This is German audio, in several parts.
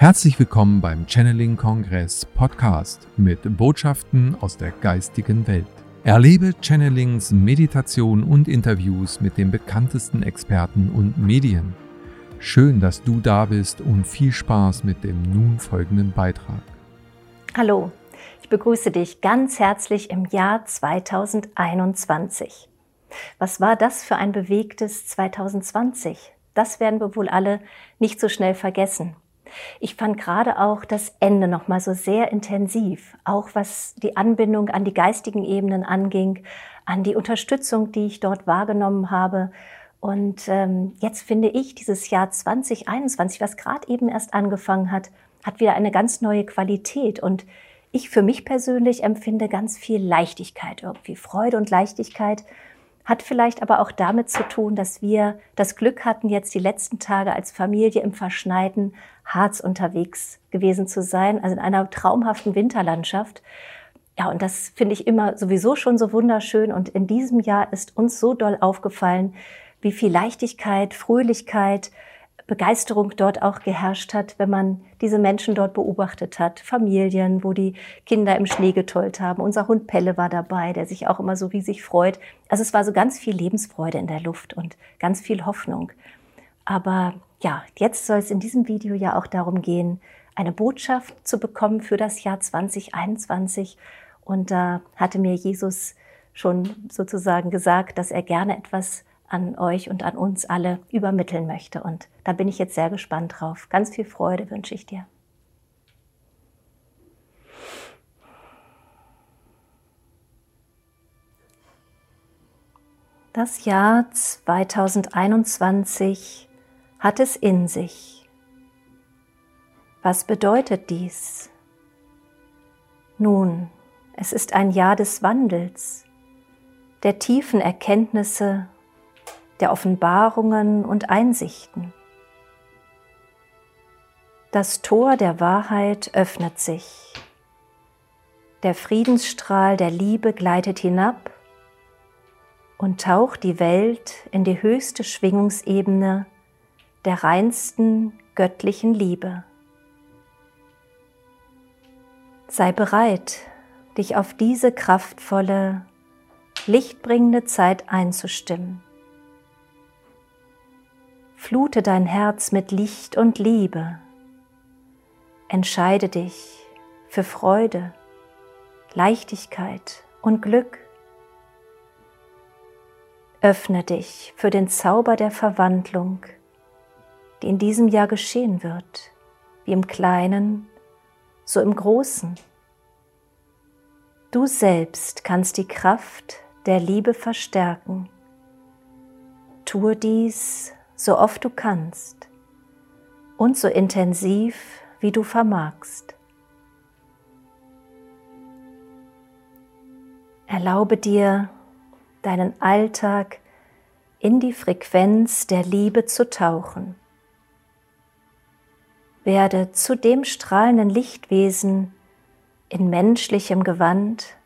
Herzlich willkommen beim Channeling Kongress Podcast mit Botschaften aus der geistigen Welt. Erlebe Channelings, Meditation und Interviews mit den bekanntesten Experten und Medien. Schön, dass du da bist und viel Spaß mit dem nun folgenden Beitrag. Hallo, ich begrüße dich ganz herzlich im Jahr 2021. Was war das für ein bewegtes 2020? Das werden wir wohl alle nicht so schnell vergessen. Ich fand gerade auch das Ende nochmal so sehr intensiv, auch was die Anbindung an die geistigen Ebenen anging, an die Unterstützung, die ich dort wahrgenommen habe. Und ähm, jetzt finde ich, dieses Jahr 2021, was gerade eben erst angefangen hat, hat wieder eine ganz neue Qualität. Und ich für mich persönlich empfinde ganz viel Leichtigkeit irgendwie, Freude und Leichtigkeit hat vielleicht aber auch damit zu tun, dass wir das Glück hatten, jetzt die letzten Tage als Familie im verschneiten Harz unterwegs gewesen zu sein, also in einer traumhaften Winterlandschaft. Ja, und das finde ich immer sowieso schon so wunderschön. Und in diesem Jahr ist uns so doll aufgefallen, wie viel Leichtigkeit, Fröhlichkeit, Begeisterung dort auch geherrscht hat, wenn man diese Menschen dort beobachtet hat. Familien, wo die Kinder im Schnee getollt haben. Unser Hund Pelle war dabei, der sich auch immer so riesig freut. Also es war so ganz viel Lebensfreude in der Luft und ganz viel Hoffnung. Aber ja, jetzt soll es in diesem Video ja auch darum gehen, eine Botschaft zu bekommen für das Jahr 2021. Und da hatte mir Jesus schon sozusagen gesagt, dass er gerne etwas an euch und an uns alle übermitteln möchte. Und da bin ich jetzt sehr gespannt drauf. Ganz viel Freude wünsche ich dir. Das Jahr 2021 hat es in sich. Was bedeutet dies? Nun, es ist ein Jahr des Wandels, der tiefen Erkenntnisse der Offenbarungen und Einsichten. Das Tor der Wahrheit öffnet sich. Der Friedensstrahl der Liebe gleitet hinab und taucht die Welt in die höchste Schwingungsebene der reinsten göttlichen Liebe. Sei bereit, dich auf diese kraftvolle, lichtbringende Zeit einzustimmen. Flute dein Herz mit Licht und Liebe. Entscheide dich für Freude, Leichtigkeit und Glück. Öffne dich für den Zauber der Verwandlung, die in diesem Jahr geschehen wird, wie im Kleinen, so im Großen. Du selbst kannst die Kraft der Liebe verstärken. Tue dies so oft du kannst und so intensiv, wie du vermagst. Erlaube dir, deinen Alltag in die Frequenz der Liebe zu tauchen. Werde zu dem strahlenden Lichtwesen in menschlichem Gewand,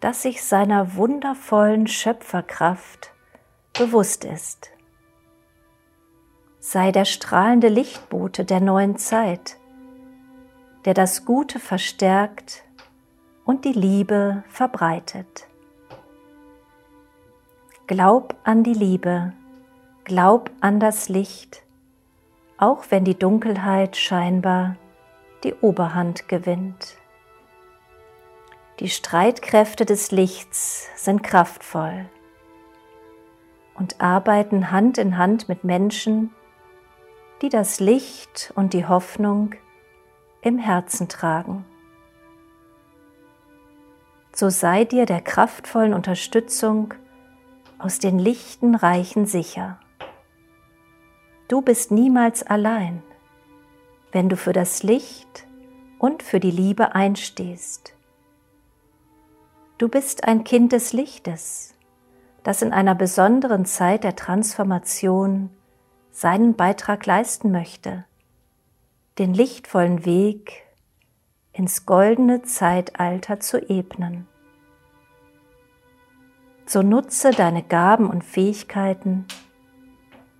das sich seiner wundervollen Schöpferkraft bewusst ist. Sei der strahlende Lichtbote der neuen Zeit, der das Gute verstärkt und die Liebe verbreitet. Glaub an die Liebe, glaub an das Licht, auch wenn die Dunkelheit scheinbar die Oberhand gewinnt. Die Streitkräfte des Lichts sind kraftvoll und arbeiten Hand in Hand mit Menschen, die das Licht und die Hoffnung im Herzen tragen. So sei dir der kraftvollen Unterstützung aus den lichten Reichen sicher. Du bist niemals allein, wenn du für das Licht und für die Liebe einstehst. Du bist ein Kind des Lichtes das in einer besonderen Zeit der Transformation seinen Beitrag leisten möchte, den lichtvollen Weg ins goldene Zeitalter zu ebnen. So nutze deine Gaben und Fähigkeiten,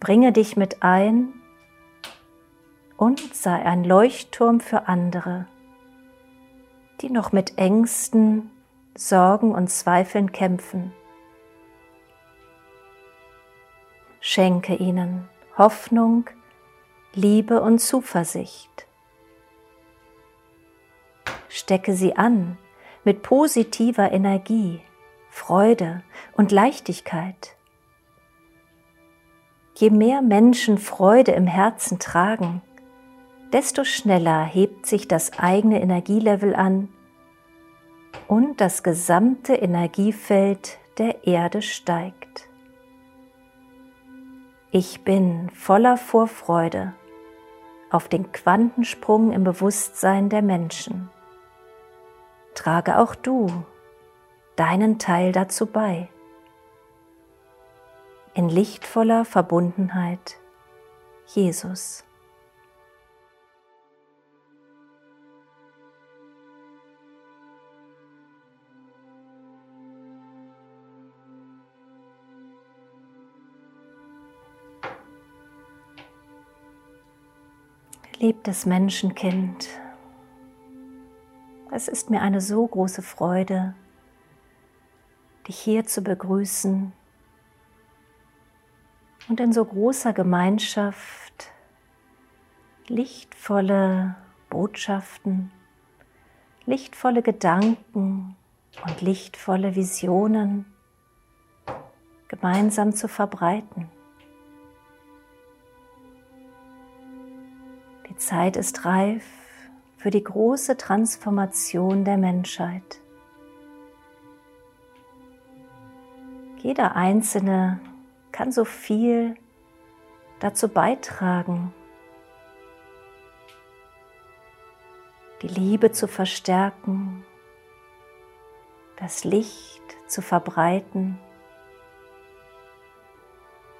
bringe dich mit ein und sei ein Leuchtturm für andere, die noch mit Ängsten, Sorgen und Zweifeln kämpfen. Schenke ihnen Hoffnung, Liebe und Zuversicht. Stecke sie an mit positiver Energie, Freude und Leichtigkeit. Je mehr Menschen Freude im Herzen tragen, desto schneller hebt sich das eigene Energielevel an und das gesamte Energiefeld der Erde steigt. Ich bin voller Vorfreude auf den Quantensprung im Bewusstsein der Menschen. Trage auch du deinen Teil dazu bei. In lichtvoller Verbundenheit Jesus. Liebtes Menschenkind, es ist mir eine so große Freude, dich hier zu begrüßen und in so großer Gemeinschaft lichtvolle Botschaften, lichtvolle Gedanken und lichtvolle Visionen gemeinsam zu verbreiten. Die Zeit ist reif für die große Transformation der Menschheit. Jeder Einzelne kann so viel dazu beitragen, die Liebe zu verstärken, das Licht zu verbreiten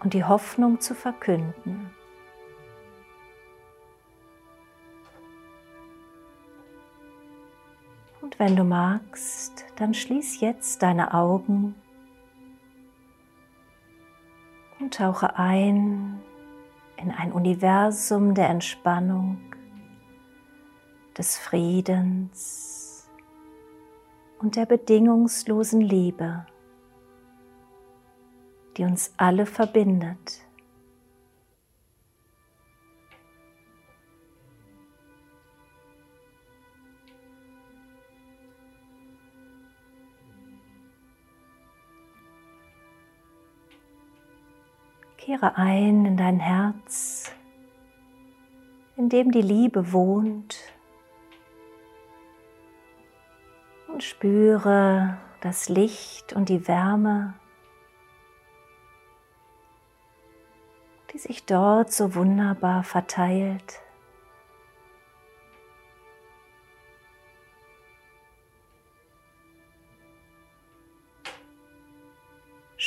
und die Hoffnung zu verkünden. Und wenn du magst, dann schließ jetzt deine Augen tauche ein in ein Universum der Entspannung, des Friedens und der bedingungslosen Liebe, die uns alle verbindet. Kehre ein in dein Herz, in dem die Liebe wohnt und spüre das Licht und die Wärme, die sich dort so wunderbar verteilt.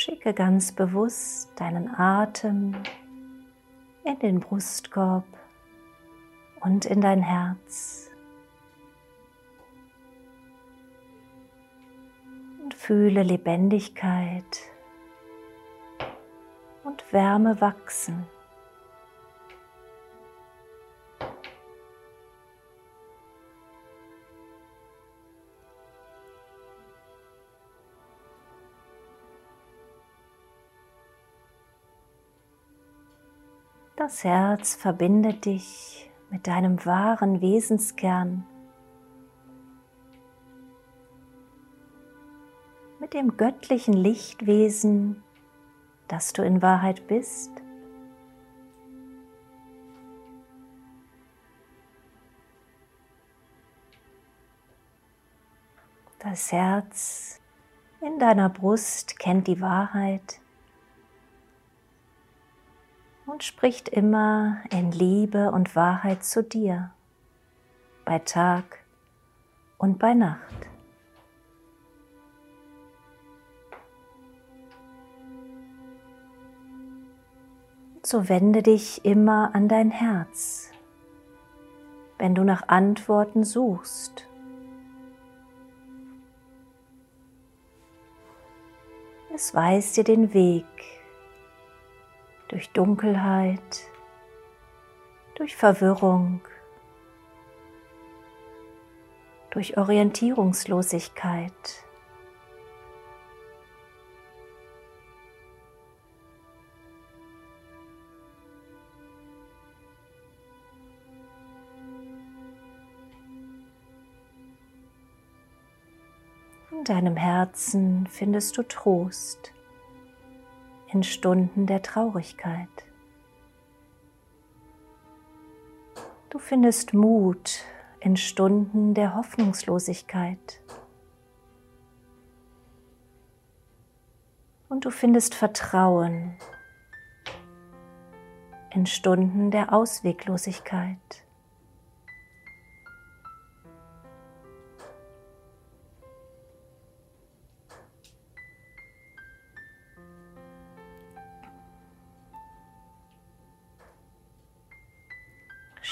Schicke ganz bewusst deinen Atem in den Brustkorb und in dein Herz. Und fühle Lebendigkeit und Wärme wachsen. Das Herz verbindet dich mit deinem wahren Wesenskern, mit dem göttlichen Lichtwesen, das du in Wahrheit bist. Das Herz in deiner Brust kennt die Wahrheit und spricht immer in Liebe und Wahrheit zu dir, bei Tag und bei Nacht. So wende dich immer an dein Herz, wenn du nach Antworten suchst. Es weist dir den Weg durch Dunkelheit, durch Verwirrung, durch Orientierungslosigkeit. In deinem Herzen findest du Trost in Stunden der Traurigkeit. Du findest Mut in Stunden der Hoffnungslosigkeit. Und du findest Vertrauen in Stunden der Ausweglosigkeit.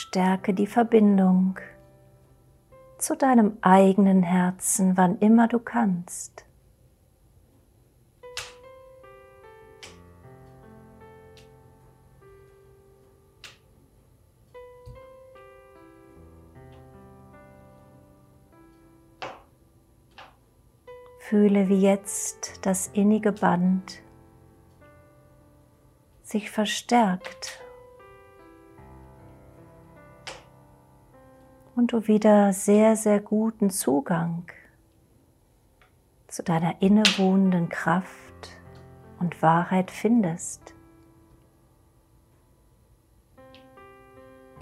Stärke die Verbindung zu deinem eigenen Herzen, wann immer du kannst. Fühle, wie jetzt das innige Band sich verstärkt und du wieder sehr, sehr guten Zugang zu deiner innewohnenden Kraft und Wahrheit findest,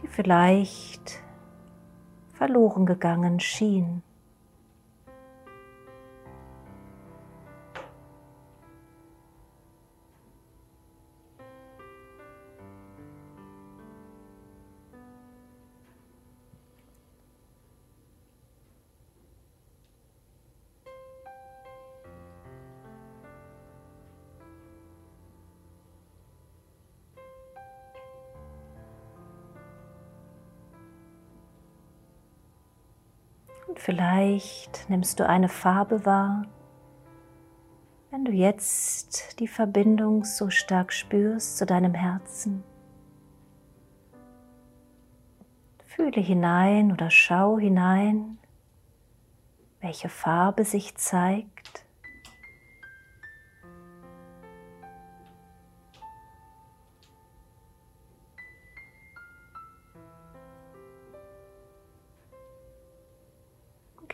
die vielleicht verloren gegangen schien. Vielleicht nimmst du eine Farbe wahr, wenn du jetzt die Verbindung so stark spürst zu deinem Herzen. Fühle hinein oder schau hinein, welche Farbe sich zeigt.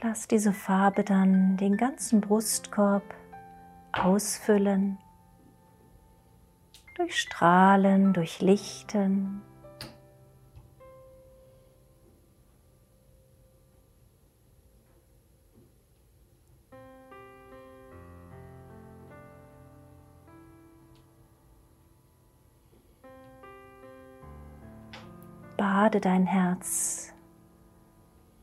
Lass diese Farbe dann den ganzen Brustkorb ausfüllen, durchstrahlen, durchlichten. Bade dein Herz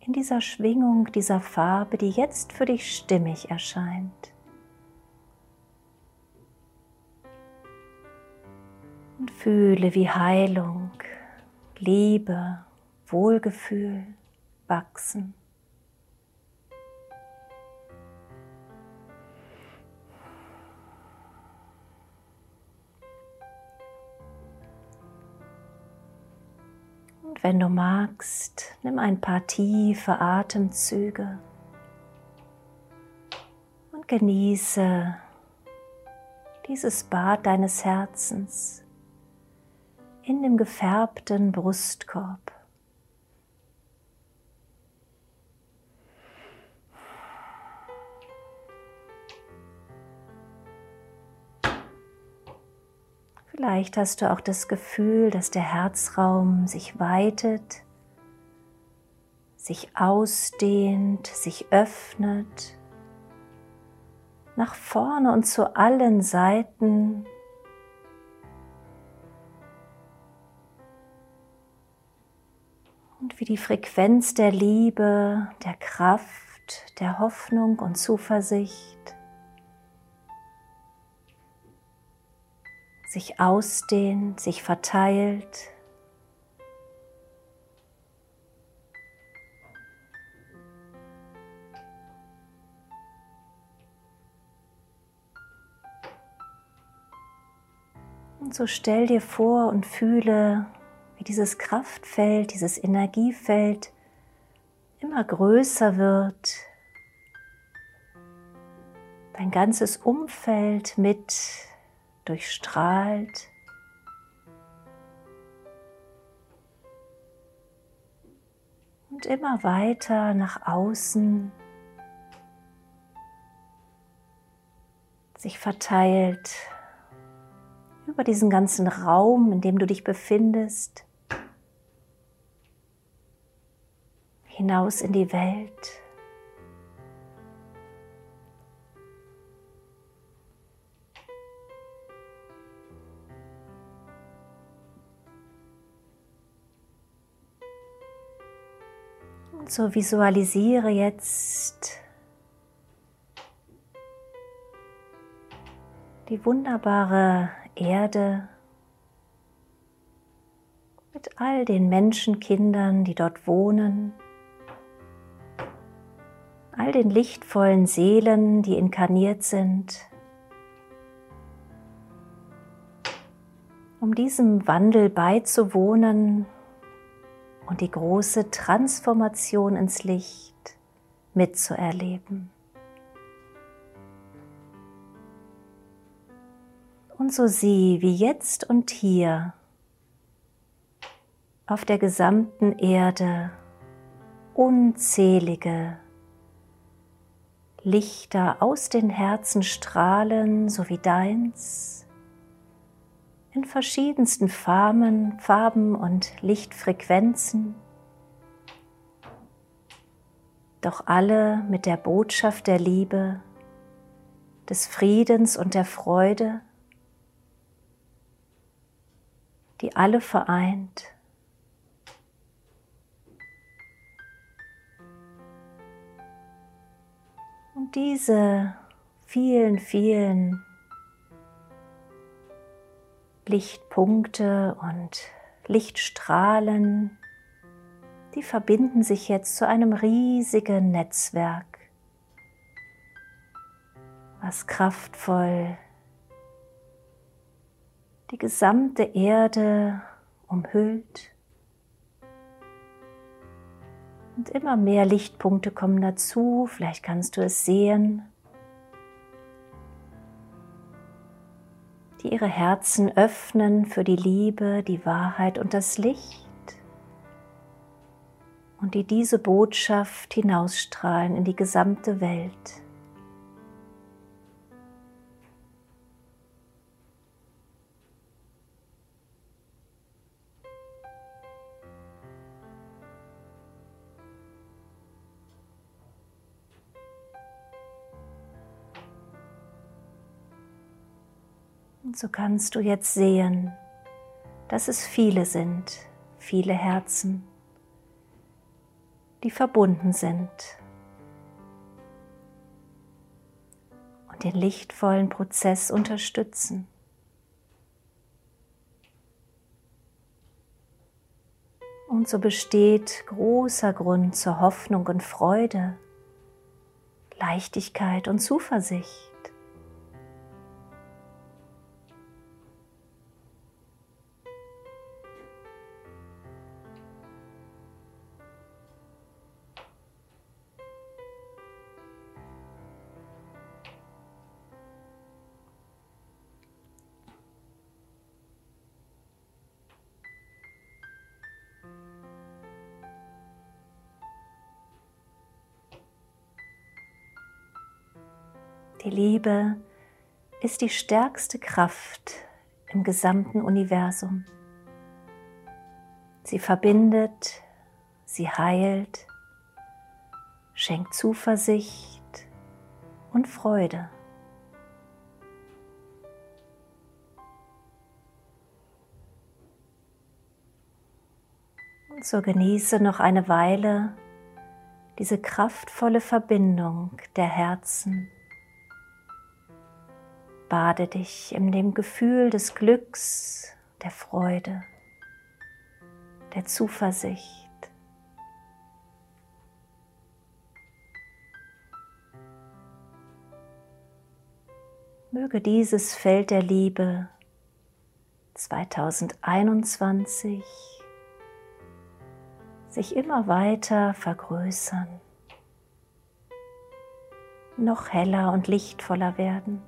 in dieser Schwingung dieser Farbe, die jetzt für dich stimmig erscheint. Und fühle, wie Heilung, Liebe, Wohlgefühl wachsen. Und wenn du magst, nimm ein paar tiefe Atemzüge und genieße dieses Bad deines Herzens in dem gefärbten Brustkorb. Vielleicht hast du auch das Gefühl, dass der Herzraum sich weitet, sich ausdehnt, sich öffnet, nach vorne und zu allen Seiten. Und wie die Frequenz der Liebe, der Kraft, der Hoffnung und Zuversicht sich ausdehnt, sich verteilt. Und so stell dir vor und fühle, wie dieses Kraftfeld, dieses Energiefeld immer größer wird, dein ganzes Umfeld mit durchstrahlt. Und immer weiter nach außen sich verteilt über diesen ganzen Raum, in dem du dich befindest, hinaus in die Welt. Und so visualisiere jetzt die wunderbare Erde mit all den Menschenkindern, die dort wohnen, all den lichtvollen Seelen, die inkarniert sind, um diesem Wandel beizuwohnen und die große Transformation ins Licht mitzuerleben. Und so sieh, wie jetzt und hier auf der gesamten Erde unzählige Lichter aus den Herzen strahlen, so wie deins, in verschiedensten Farben, Farben und Lichtfrequenzen, doch alle mit der Botschaft der Liebe, des Friedens und der Freude, die alle vereint. Und diese vielen, vielen Lichtpunkte und Lichtstrahlen, die verbinden sich jetzt zu einem riesigen Netzwerk, was kraftvoll die gesamte Erde umhüllt. Und immer mehr Lichtpunkte kommen dazu, vielleicht kannst du es sehen, die ihre Herzen öffnen für die Liebe, die Wahrheit und das Licht und die diese Botschaft hinausstrahlen in die gesamte Welt. So kannst du jetzt sehen, dass es viele sind, viele Herzen, die verbunden sind und den lichtvollen Prozess unterstützen. Und so besteht großer Grund zur Hoffnung und Freude, Leichtigkeit und Zuversicht. Die Liebe ist die stärkste Kraft im gesamten Universum. Sie verbindet, sie heilt, schenkt Zuversicht und Freude. Und so genieße noch eine Weile diese kraftvolle Verbindung der Herzen Bade dich in dem Gefühl des Glücks, der Freude, der Zuversicht. Möge dieses Feld der Liebe 2021 sich immer weiter vergrößern, noch heller und lichtvoller werden.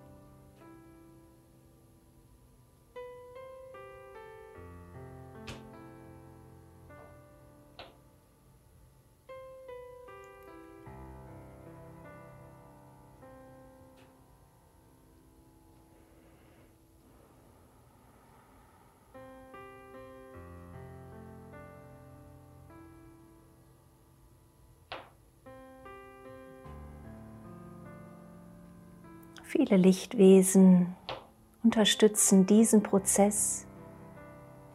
Viele Lichtwesen unterstützen diesen Prozess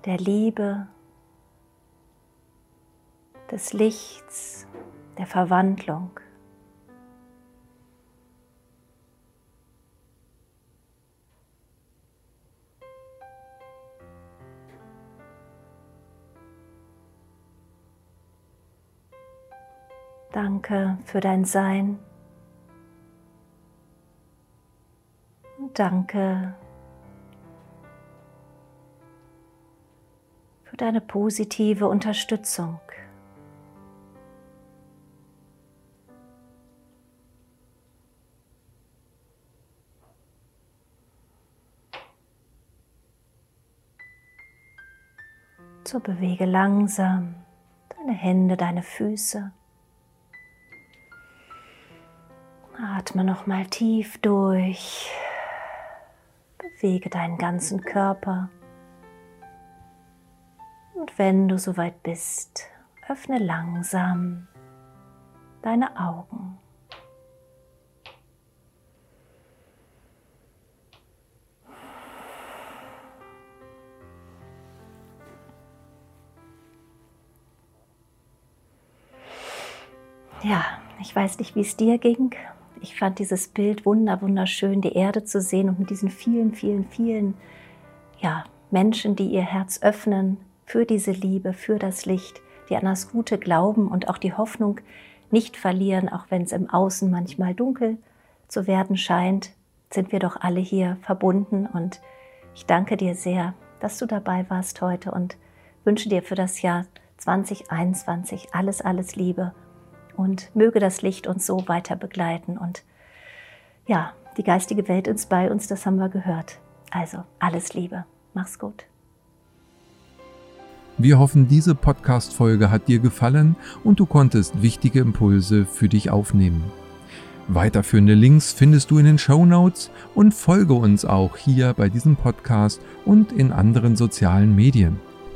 der Liebe, des Lichts, der Verwandlung. Danke für dein Sein. Danke für deine positive Unterstützung. So bewege langsam deine Hände, deine Füße. Atme noch mal tief durch. Bewege deinen ganzen Körper. Und wenn du soweit bist, öffne langsam deine Augen. Ja, ich weiß nicht, wie es dir ging. Ich fand dieses Bild wunder, wunderschön, die Erde zu sehen und mit diesen vielen, vielen, vielen ja, Menschen, die ihr Herz öffnen für diese Liebe, für das Licht, die an das Gute glauben und auch die Hoffnung nicht verlieren, auch wenn es im Außen manchmal dunkel zu werden scheint, sind wir doch alle hier verbunden. Und ich danke dir sehr, dass du dabei warst heute und wünsche dir für das Jahr 2021 alles, alles Liebe und möge das Licht uns so weiter begleiten. Und ja, die geistige Welt ist bei uns, das haben wir gehört. Also alles Liebe. Mach's gut. Wir hoffen, diese Podcast-Folge hat dir gefallen und du konntest wichtige Impulse für dich aufnehmen. Weiterführende Links findest du in den Show Notes und folge uns auch hier bei diesem Podcast und in anderen sozialen Medien.